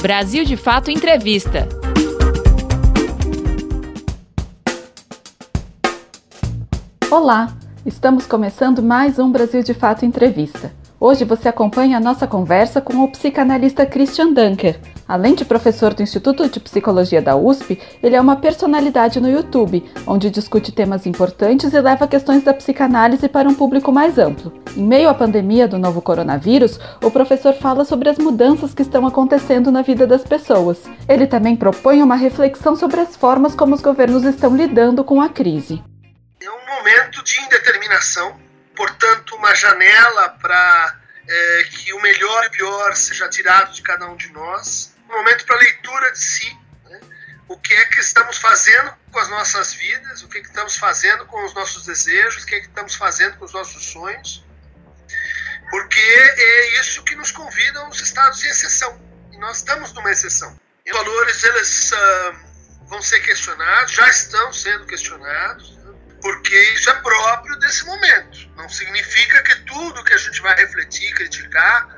Brasil de Fato Entrevista. Olá, estamos começando mais um Brasil de Fato Entrevista. Hoje você acompanha a nossa conversa com o psicanalista Christian Dunker. Além de professor do Instituto de Psicologia da USP, ele é uma personalidade no YouTube, onde discute temas importantes e leva questões da psicanálise para um público mais amplo. Em meio à pandemia do novo coronavírus, o professor fala sobre as mudanças que estão acontecendo na vida das pessoas. Ele também propõe uma reflexão sobre as formas como os governos estão lidando com a crise. É um momento de indeterminação, portanto, uma janela para é, que o melhor e o pior seja tirado de cada um de nós momento para leitura de si, né? o que é que estamos fazendo com as nossas vidas, o que, é que estamos fazendo com os nossos desejos, o que é que estamos fazendo com os nossos sonhos, porque é isso que nos convida aos estados de exceção, e nós estamos numa exceção. E os valores, eles uh, vão ser questionados, já estão sendo questionados, né? porque isso é próprio desse momento. Não significa que tudo que a gente vai refletir, criticar,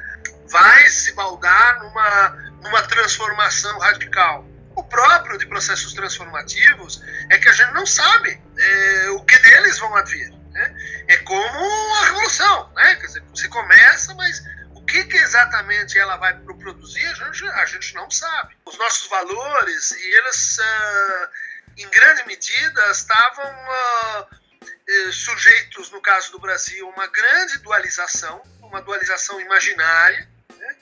vai se baldar numa numa transformação radical. O próprio de processos transformativos é que a gente não sabe é, o que deles vão advir. Né? É como a revolução, né? Quer dizer, você começa, mas o que, que exatamente ela vai produzir, a gente, a gente não sabe. Os nossos valores, eles, uh, em grande medida, estavam uh, sujeitos, no caso do Brasil, uma grande dualização, uma dualização imaginária, né?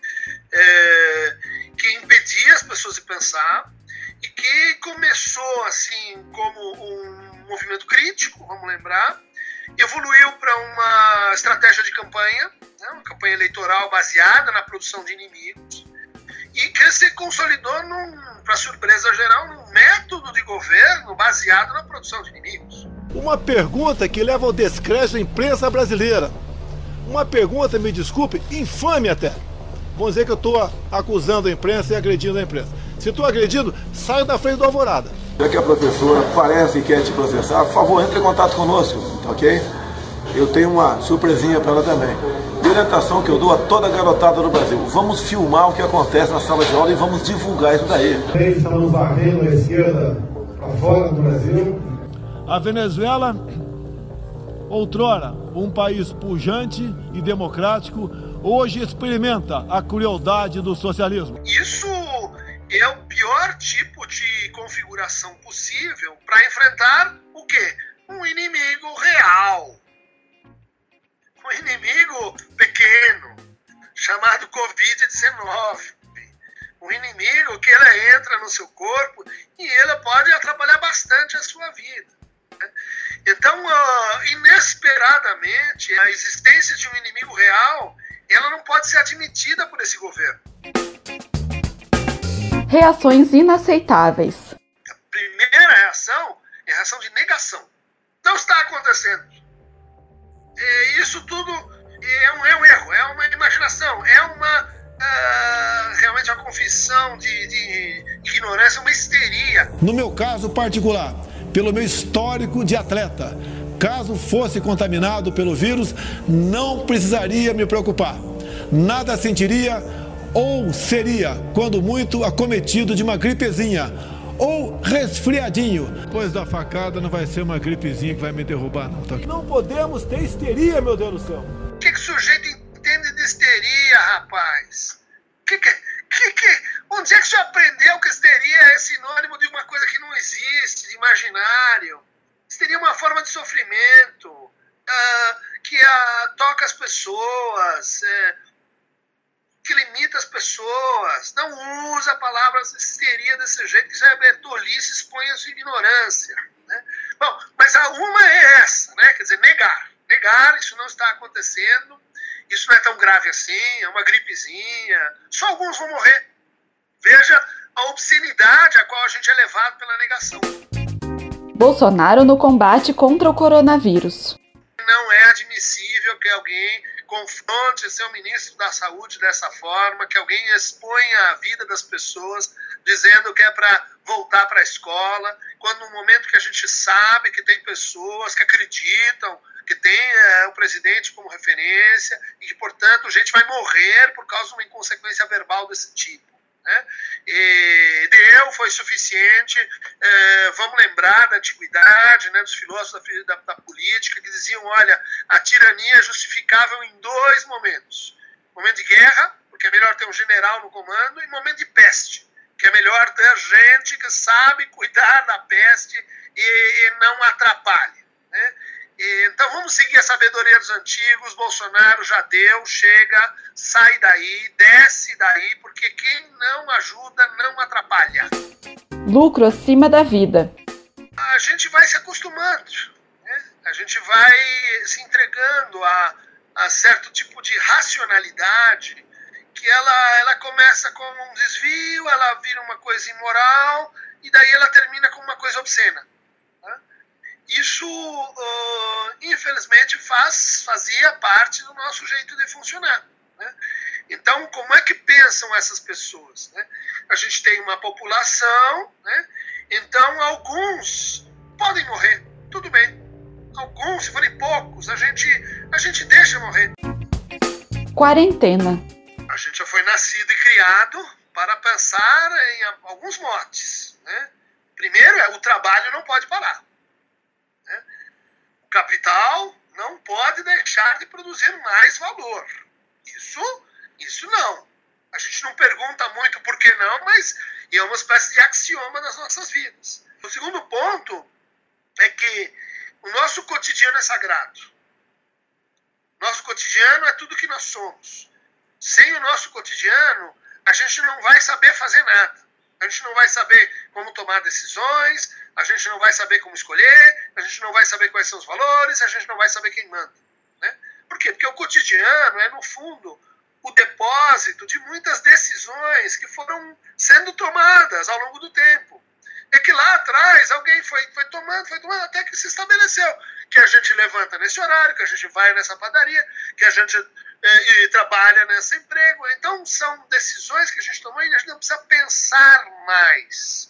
é, que impedia as pessoas de pensar e que começou assim como um movimento crítico, vamos lembrar, evoluiu para uma estratégia de campanha, né, uma campanha eleitoral baseada na produção de inimigos e que se consolidou, para surpresa geral, num método de governo baseado na produção de inimigos. Uma pergunta que leva ao descrédito da imprensa brasileira. Uma pergunta, me desculpe, infame até vamos dizer que eu estou acusando a imprensa e agredindo a imprensa. Se estou agredindo, saio da frente do Alvorada. Já que a professora parece que quer te processar, por favor, entre em contato conosco, tá ok? Eu tenho uma surpresinha para ela também. De orientação que eu dou a toda a garotada do Brasil. Vamos filmar o que acontece na sala de aula e vamos divulgar isso daí. Estamos varrendo a esquerda para fora do Brasil. A Venezuela, outrora um país pujante e democrático, hoje experimenta a crueldade do socialismo. Isso é o pior tipo de configuração possível para enfrentar o quê? Um inimigo real. Um inimigo pequeno, chamado Covid-19. Um inimigo que ela entra no seu corpo e ela pode atrapalhar bastante a sua vida. Né? Então, uh, inesperadamente, a existência de um inimigo real ela não pode ser admitida por esse governo. Reações inaceitáveis. A primeira reação é a reação de negação. Não está acontecendo. É, isso tudo é um, é um, erro, é uma imaginação, é uma uh, realmente uma confissão de, de ignorância, uma histeria. No meu caso particular, pelo meu histórico de atleta, Caso fosse contaminado pelo vírus, não precisaria me preocupar. Nada sentiria ou seria, quando muito, acometido de uma gripezinha ou resfriadinho. Pois da facada não vai ser uma gripezinha que vai me derrubar, não. Tá? Não podemos ter histeria, meu Deus do céu. O que, que o sujeito entende de histeria, rapaz? Que que, que, que, onde é que você aprendeu que histeria é sinônimo de uma coisa que não existe, de imaginário? Seria uma forma de sofrimento uh, que uh, toca as pessoas, uh, que limita as pessoas. Não usa a palavra histeria desse jeito, que isso é tolice, expõe a sua ignorância. Né? Bom, mas a uma é essa, né? quer dizer, negar. Negar, isso não está acontecendo, isso não é tão grave assim, é uma gripezinha, só alguns vão morrer. Veja a obscenidade a qual a gente é levado pela negação. Bolsonaro no combate contra o coronavírus. Não é admissível que alguém confronte seu ministro da Saúde dessa forma, que alguém exponha a vida das pessoas dizendo que é para voltar para a escola, quando no momento que a gente sabe que tem pessoas que acreditam que tem é, o presidente como referência e que, portanto, a gente vai morrer por causa de uma inconsequência verbal desse tipo. Né? E deu, foi suficiente. É, vamos lembrar da antiguidade, né, dos filósofos da, da, da, política, que diziam: olha, a tirania é justificável em dois momentos: momento de guerra, porque é melhor ter um general no comando, e momento de peste, que é melhor ter gente que sabe cuidar da peste e, e não atrapalhe. Então vamos seguir a sabedoria dos antigos. Bolsonaro já deu, chega, sai daí, desce daí, porque quem não ajuda não atrapalha. Lucro acima da vida. A gente vai se acostumando, né? a gente vai se entregando a, a certo tipo de racionalidade que ela, ela começa com um desvio, ela vira uma coisa imoral e daí ela termina com uma coisa obscena. Isso, uh, infelizmente, faz, fazia parte do nosso jeito de funcionar. Né? Então, como é que pensam essas pessoas? Né? A gente tem uma população, né? então alguns podem morrer, tudo bem. Alguns, se forem poucos, a gente, a gente deixa morrer. Quarentena. A gente já foi nascido e criado para pensar em alguns motes. Né? Primeiro, é o trabalho não pode parar capital não pode deixar de produzir mais valor. Isso, isso não. A gente não pergunta muito por que não, mas é uma espécie de axioma das nossas vidas. O segundo ponto é que o nosso cotidiano é sagrado. Nosso cotidiano é tudo que nós somos. Sem o nosso cotidiano, a gente não vai saber fazer nada. A gente não vai saber como tomar decisões, a gente não vai saber como escolher, a gente não vai saber quais são os valores, a gente não vai saber quem manda. Né? Por quê? Porque o cotidiano é, no fundo, o depósito de muitas decisões que foram sendo tomadas ao longo do tempo. É que lá atrás alguém foi, foi tomando, foi tomando, até que se estabeleceu que a gente levanta nesse horário, que a gente vai nessa padaria, que a gente é, trabalha nesse emprego. Então são decisões que a gente tomou e a gente não precisa pensar mais.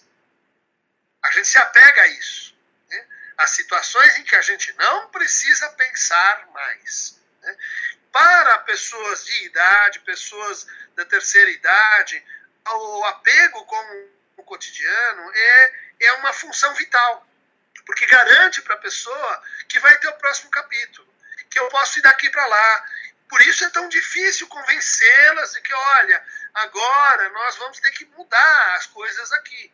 A gente se apega a isso. Né? Situações em que a gente não precisa pensar mais. Né? Para pessoas de idade, pessoas da terceira idade, o apego com o cotidiano é, é uma função vital. Porque garante para a pessoa que vai ter o próximo capítulo, que eu posso ir daqui para lá. Por isso é tão difícil convencê-las de que, olha, agora nós vamos ter que mudar as coisas aqui.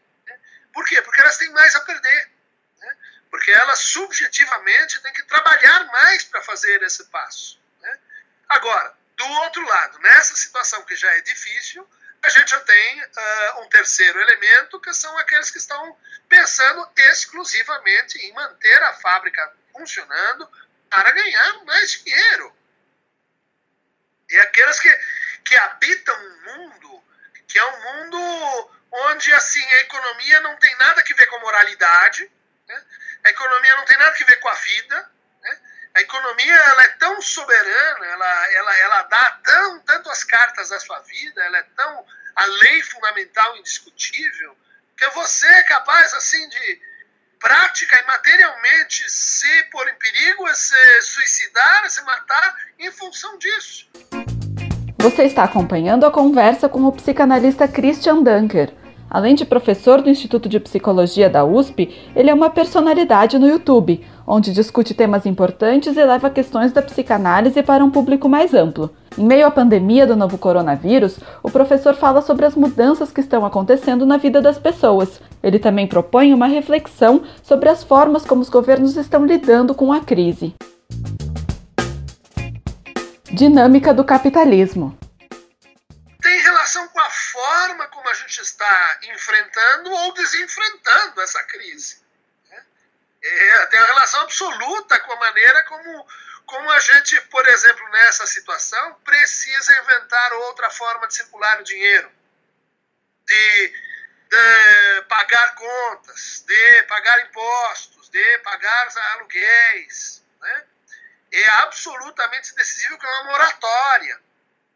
Por quê? Porque elas têm mais a perder. Né? Porque elas subjetivamente têm que trabalhar mais para fazer esse passo. Né? Agora, do outro lado, nessa situação que já é difícil, a gente já tem uh, um terceiro elemento, que são aqueles que estão pensando exclusivamente em manter a fábrica funcionando para ganhar mais dinheiro. E aqueles que, que habitam um mundo que é um mundo onde assim a economia não tem nada que ver com moralidade, né? a economia não tem nada que ver com a vida, né? a economia ela é tão soberana, ela, ela, ela dá tão, tanto as cartas da sua vida, ela é tão a lei fundamental indiscutível, que você é capaz assim de prática e materialmente se pôr em perigo, se suicidar, se matar em função disso. Você está acompanhando a conversa com o psicanalista Christian Dunker. Além de professor do Instituto de Psicologia da USP, ele é uma personalidade no YouTube, onde discute temas importantes e leva questões da psicanálise para um público mais amplo. Em meio à pandemia do novo coronavírus, o professor fala sobre as mudanças que estão acontecendo na vida das pessoas. Ele também propõe uma reflexão sobre as formas como os governos estão lidando com a crise. Dinâmica do capitalismo. Relação com a forma como a gente está enfrentando ou desenfrentando essa crise. Né? É, tem uma relação absoluta com a maneira como, como a gente, por exemplo, nessa situação, precisa inventar outra forma de circular o dinheiro, de, de pagar contas, de pagar impostos, de pagar aluguéis. Né? é absolutamente decisivo que é uma moratória.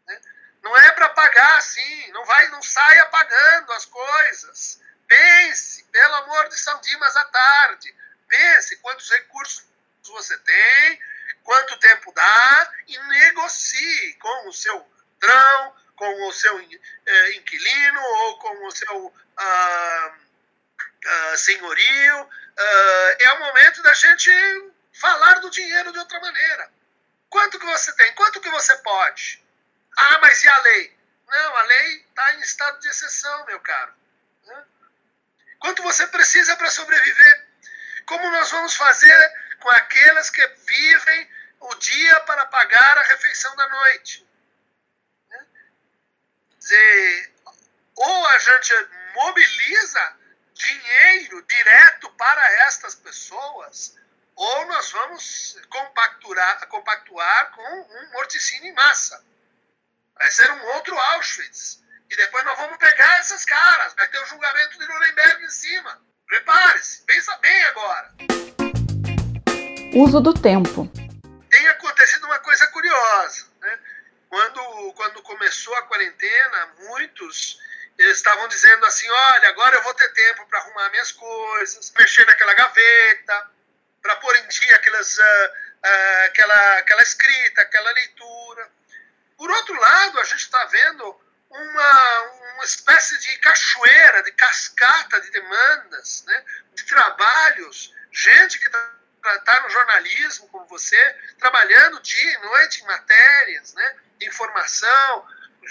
Né? Não é para pagar assim, não vai, não saia pagando as coisas. Pense, pelo amor de São Dimas à tarde. Pense quantos recursos você tem, quanto tempo dá e negocie com o seu trão, com o seu é, inquilino ou com o seu ah, ah, senhorio. Ah, é o momento da gente falar do dinheiro de outra maneira. Quanto que você tem? Quanto que você pode? Ah, mas e a lei? Não, a lei está em estado de exceção, meu caro. Né? Quanto você precisa para sobreviver? Como nós vamos fazer com aqueles que vivem o dia para pagar a refeição da noite? Né? Ou a gente mobiliza dinheiro direto para estas pessoas, ou nós vamos compactuar, compactuar com um morticínio em massa. Vai ser um outro Auschwitz. E depois nós vamos pegar essas caras. Vai ter o julgamento de Nuremberg em cima. Prepare-se. Pensa bem agora. Uso do tempo. Tem acontecido uma coisa curiosa. Né? Quando, quando começou a quarentena, muitos estavam dizendo assim: olha, agora eu vou ter tempo para arrumar minhas coisas, mexer naquela gaveta, para pôr em dia aquelas, uh, uh, aquela, aquela escrita, aquela leitura. Por outro lado, a gente está vendo uma, uma espécie de cachoeira, de cascata de demandas, né, de trabalhos, gente que está tá no jornalismo, como você, trabalhando dia e noite em matérias, né, informação,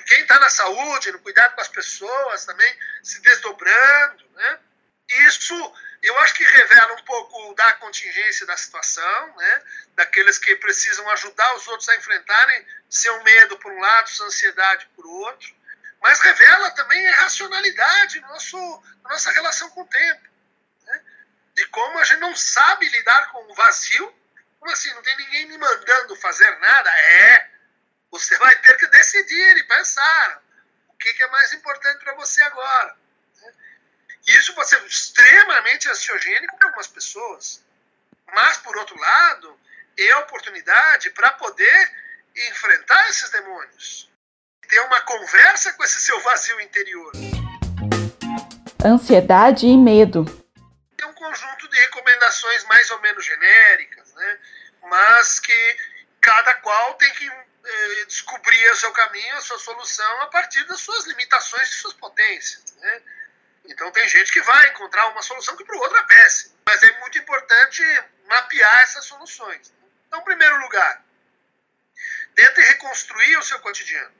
quem está na saúde, no cuidado com as pessoas também, se desdobrando. Né, isso eu acho que revela um pouco da contingência da situação, né? daqueles que precisam ajudar os outros a enfrentarem seu medo por um lado, sua ansiedade por outro, mas revela também a racionalidade nosso, nossa relação com o tempo. Né? De como a gente não sabe lidar com o vazio. Como assim? Não tem ninguém me mandando fazer nada? É. Você vai ter que decidir e pensar o que, que é mais importante para você agora. Isso pode ser extremamente ansiogênico para algumas pessoas. Mas, por outro lado, é oportunidade para poder enfrentar esses demônios. Ter uma conversa com esse seu vazio interior. Ansiedade e medo. Tem um conjunto de recomendações mais ou menos genéricas, né? mas que cada qual tem que eh, descobrir o seu caminho, a sua solução a partir das suas limitações e suas potências. Né? Então tem gente que vai encontrar uma solução que para o outro é péssima. Mas é muito importante mapear essas soluções. Então, em primeiro lugar, tente reconstruir o seu cotidiano.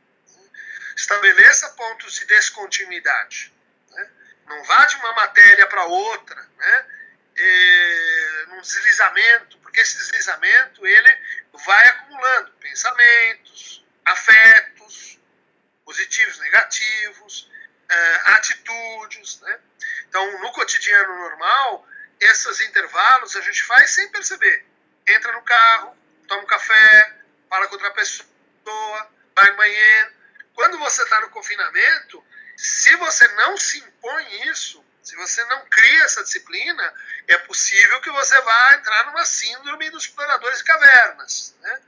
Estabeleça pontos de descontinuidade. Né? Não vá de uma matéria para outra, né? E, num deslizamento, porque esse deslizamento ele vai acumulando pensamentos, afetos, positivos, negativos, uh, atitudes. Né? Então, no cotidiano normal, esses intervalos a gente faz sem perceber. Entra no carro, toma um café, fala com outra pessoa, vai no banheiro. Quando você está no confinamento, se você não se impõe isso, se você não cria essa disciplina, é possível que você vá entrar numa síndrome dos exploradores de cavernas. Né?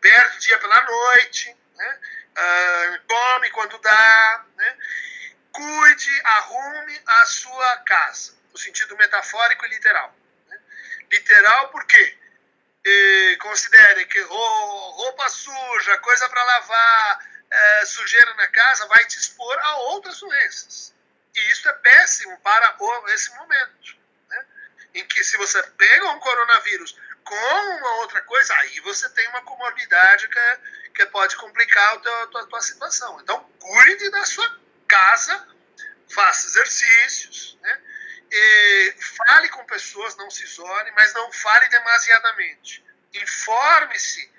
Perde o dia pela noite, né? uh, come quando dá, né? cuide, arrume a sua casa, no sentido metafórico e literal. Né? Literal porque considere que roupa suja, coisa para lavar, é, sujeira na casa vai te expor a outras doenças. E isso é péssimo para o, esse momento. Né? Em que se você pega um coronavírus com uma outra coisa, aí você tem uma comorbidade que, que pode complicar a tua, tua, tua situação. Então, cuide da sua casa, faça exercícios, né? E fale com pessoas, não se isole, mas não fale demasiadamente. Informe-se,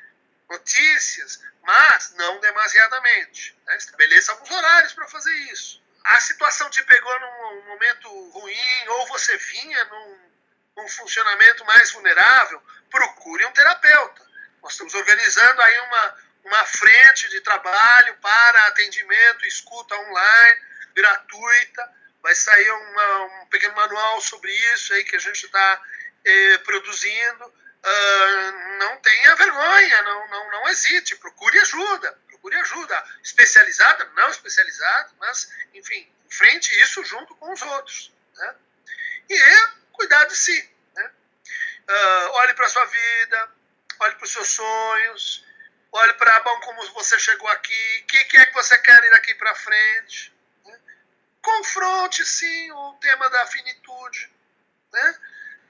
notícias, mas não demasiadamente. Né? Estabeleça alguns horários para fazer isso. A situação te pegou num momento ruim, ou você vinha num, num funcionamento mais vulnerável, procure um terapeuta. Nós estamos organizando aí uma, uma frente de trabalho para atendimento, escuta online, gratuita. Vai sair uma, um pequeno manual sobre isso aí que a gente está eh, produzindo. Uh, não tenha vergonha, não, não, não hesite, procure ajuda, procure ajuda, especializada, não especializada, mas, enfim, enfrente isso junto com os outros. Né? E é cuidar de si. Né? Uh, olhe para a sua vida, olhe para os seus sonhos, olhe para, bom, como você chegou aqui, o que, que, é que você quer ir daqui para frente. Confronte, sim, o tema da finitude. Né?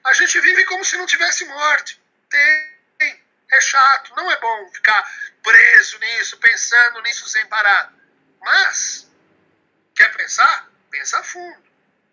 A gente vive como se não tivesse morte. Tem, é chato, não é bom ficar preso nisso, pensando nisso sem parar. Mas, quer pensar? Pensa a fundo.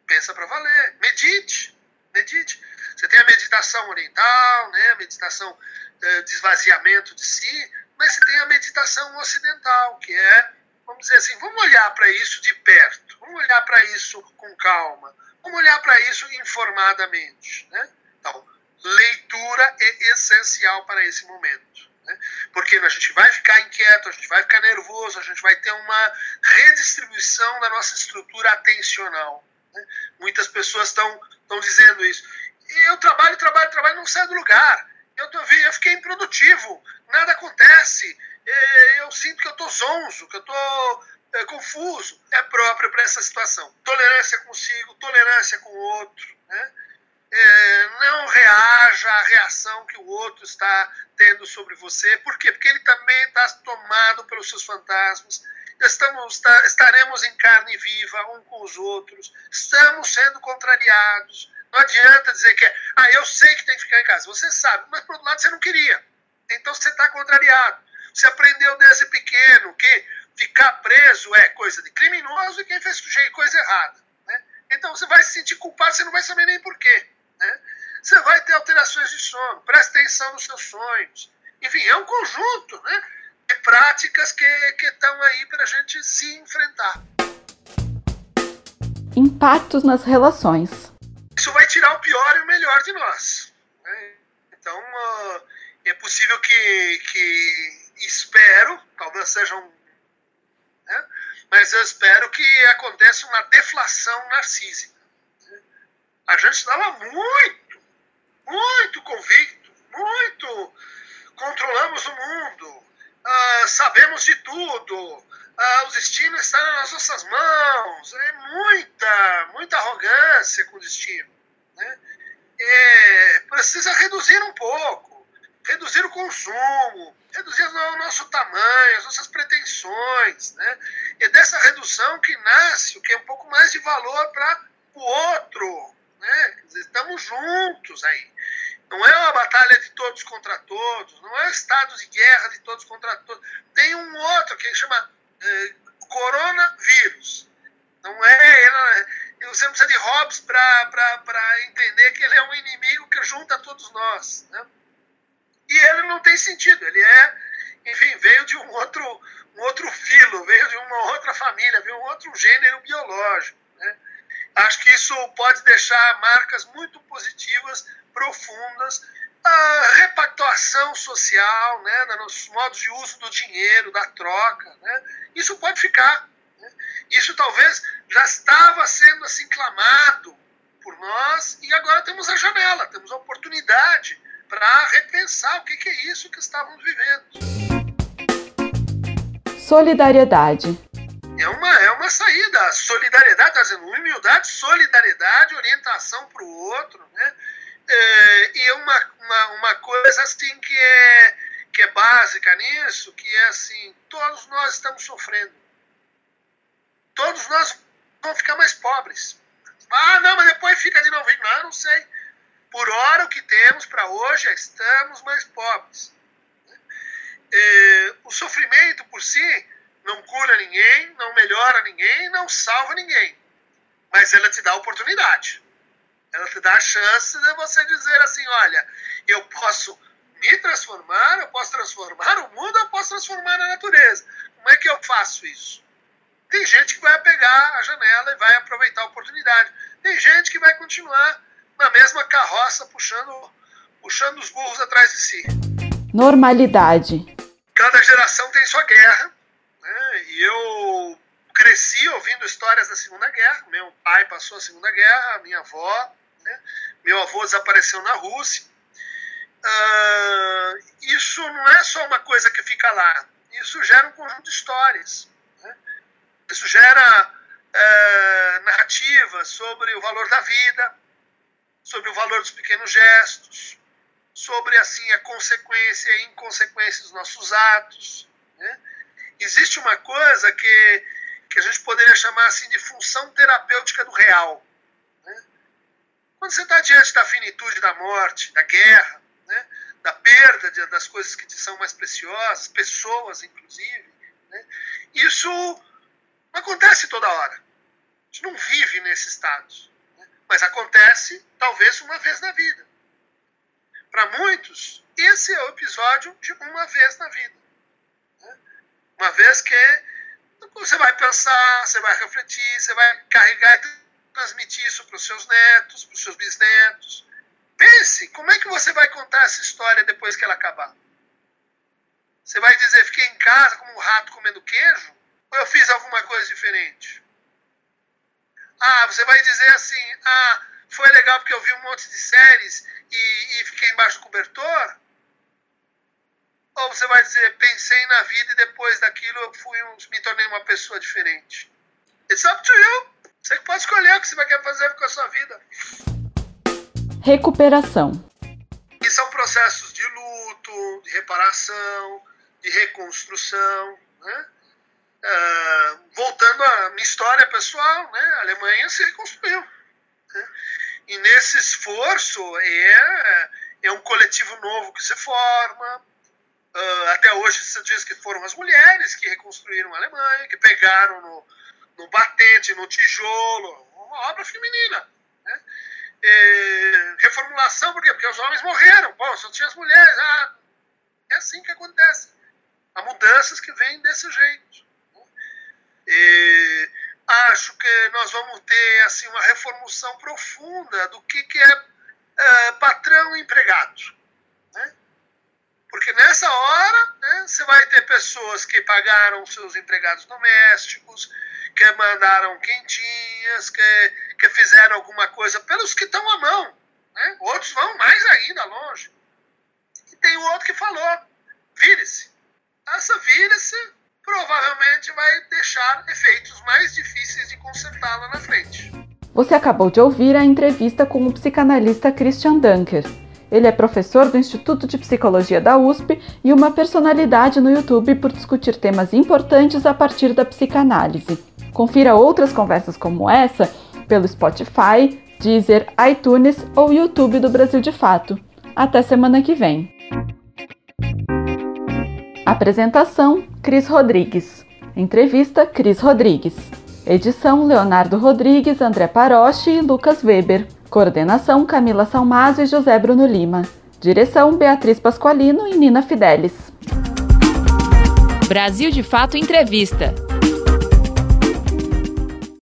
Pensa para valer. Medite. Medite. Você tem a meditação oriental, né? a meditação uh, de esvaziamento de si, mas você tem a meditação ocidental, que é, vamos dizer assim, vamos olhar para isso de perto, vamos olhar para isso com calma, vamos olhar para isso informadamente. Né? Então, leitura é essencial para esse momento. Né? Porque a gente vai ficar inquieto, a gente vai ficar nervoso, a gente vai ter uma redistribuição da nossa estrutura atencional. Né? Muitas pessoas estão dizendo isso. Eu trabalho, trabalho, trabalho, não saio do lugar. Eu, tô, eu fiquei improdutivo, nada acontece. Eu sinto que eu estou zonzo, que eu estou é, confuso. É próprio para essa situação. Tolerância consigo, tolerância com o outro. Né? É, não reaja à reação que o outro está tendo sobre você. Por quê? Porque ele também está tomado pelos seus fantasmas. Estamos, tá, estaremos em carne viva um com os outros. Estamos sendo contrariados não adianta dizer que é, ah, eu sei que tem que ficar em casa. Você sabe, mas por outro lado você não queria. Então você está contrariado. Você aprendeu desde pequeno que ficar preso é coisa de criminoso e quem fez coisa errada. Né? Então você vai se sentir culpado, você não vai saber nem porquê. Né? Você vai ter alterações de sono, presta atenção nos seus sonhos. Enfim, é um conjunto né, de práticas que estão aí para a gente se enfrentar. Impactos nas relações isso vai tirar o pior e o melhor de nós. Né? Então, uh, é possível que, que espero, talvez seja um. Né? Mas eu espero que aconteça uma deflação narcísica. A gente estava muito, muito convicto, muito. Controlamos o mundo, uh, sabemos de tudo, ah, os destinos estão nas nossas mãos. É muita, muita arrogância com o destino. Né? É, precisa reduzir um pouco, reduzir o consumo, reduzir o nosso tamanho, as nossas pretensões. Né? É dessa redução que nasce o que é um pouco mais de valor para o outro. Né? Estamos juntos aí. Não é uma batalha de todos contra todos, não é um estado de guerra de todos contra todos. Tem um outro que chama eh, coronavírus. Não é, ele, você não precisa de Hobbes para entender que ele é um inimigo que junta todos nós. Né? E ele não tem sentido, ele é, enfim, veio de um outro, um outro filo, veio de uma outra família, veio de um outro gênero biológico. Né? Acho que isso pode deixar marcas muito positivas, profundas, a repactuação social, né, nos modos de uso do dinheiro, da troca, né, isso pode ficar. Né? Isso talvez já estava sendo assim clamado por nós e agora temos a janela, temos a oportunidade para repensar o que, que é isso que estávamos vivendo. Solidariedade. É uma, é uma saída. Solidariedade, está dizendo humildade, solidariedade, orientação para o outro, né? É, e uma, uma, uma coisa assim que é, que é básica nisso, que é assim, todos nós estamos sofrendo. Todos nós vamos ficar mais pobres. Ah, não, mas depois fica de novo. Não, não sei. Por hora, o que temos para hoje é estamos mais pobres. É, o sofrimento por si não cura ninguém, não melhora ninguém, não salva ninguém. Mas ela te dá oportunidade. Ela te dá a chance de você dizer assim: olha, eu posso me transformar, eu posso transformar o mundo, eu posso transformar a natureza. Como é que eu faço isso? Tem gente que vai pegar a janela e vai aproveitar a oportunidade. Tem gente que vai continuar na mesma carroça puxando, puxando os burros atrás de si. Normalidade. Cada geração tem sua guerra. Né? E eu cresci ouvindo histórias da Segunda Guerra. Meu pai passou a Segunda Guerra, minha avó né? Meu avô desapareceu na Rússia. Uh, isso não é só uma coisa que fica lá. Isso gera um conjunto de histórias. Né? Isso gera uh, narrativas sobre o valor da vida, sobre o valor dos pequenos gestos, sobre assim a consequência e inconsequência dos nossos atos. Né? Existe uma coisa que, que a gente poderia chamar assim de função terapêutica do real. Né? Quando você está diante da finitude da morte, da guerra, né? da perda de, das coisas que te são mais preciosas, pessoas inclusive, né? isso acontece toda hora. A gente não vive nesse estado. Né? Mas acontece talvez uma vez na vida. Para muitos, esse é o episódio de uma vez na vida. Né? Uma vez que você vai pensar, você vai refletir, você vai carregar e transmitir isso para os seus netos, para os seus bisnetos. Pense, como é que você vai contar essa história depois que ela acabar? Você vai dizer, fiquei em casa como um rato comendo queijo? Ou eu fiz alguma coisa diferente? Ah, você vai dizer assim, ah, foi legal porque eu vi um monte de séries e, e fiquei embaixo do cobertor? Ou você vai dizer, pensei na vida e depois daquilo eu fui me tornei uma pessoa diferente? It's up to you. Você que pode escolher o que você vai querer fazer com a sua vida. Recuperação. E são processos de luto, de reparação, de reconstrução. Né? Uh, voltando à minha história pessoal, né? a Alemanha se reconstruiu. Né? E nesse esforço é, é um coletivo novo que se forma. Uh, até hoje se diz que foram as mulheres que reconstruíram a Alemanha, que pegaram no, no batente, no tijolo, uma obra feminina. Né? E, reformulação, por quê? Porque os homens morreram. Bom, só tinha as mulheres. Ah, é assim que acontece. Há mudanças que vêm desse jeito. Né? E, acho que nós vamos ter assim uma reformulação profunda do que, que é, é patrão e empregado. Né? Porque nessa hora né, você vai ter pessoas que pagaram seus empregados domésticos, que mandaram quentinhas, que, que fizeram alguma coisa pelos que estão à mão. Né? Outros vão mais ainda longe. E tem o outro que falou: vire-se. Essa vire-se provavelmente vai deixar efeitos mais difíceis de consertar lá na frente. Você acabou de ouvir a entrevista com o psicanalista Christian Dunker. Ele é professor do Instituto de Psicologia da USP e uma personalidade no YouTube por discutir temas importantes a partir da psicanálise. Confira outras conversas como essa pelo Spotify, Deezer, iTunes ou YouTube do Brasil de Fato. Até semana que vem. Apresentação: Cris Rodrigues. Entrevista: Cris Rodrigues. Edição: Leonardo Rodrigues, André Paroche e Lucas Weber. Coordenação: Camila Salmazo e José Bruno Lima. Direção: Beatriz Pasqualino e Nina Fidelis. Brasil de Fato Entrevista.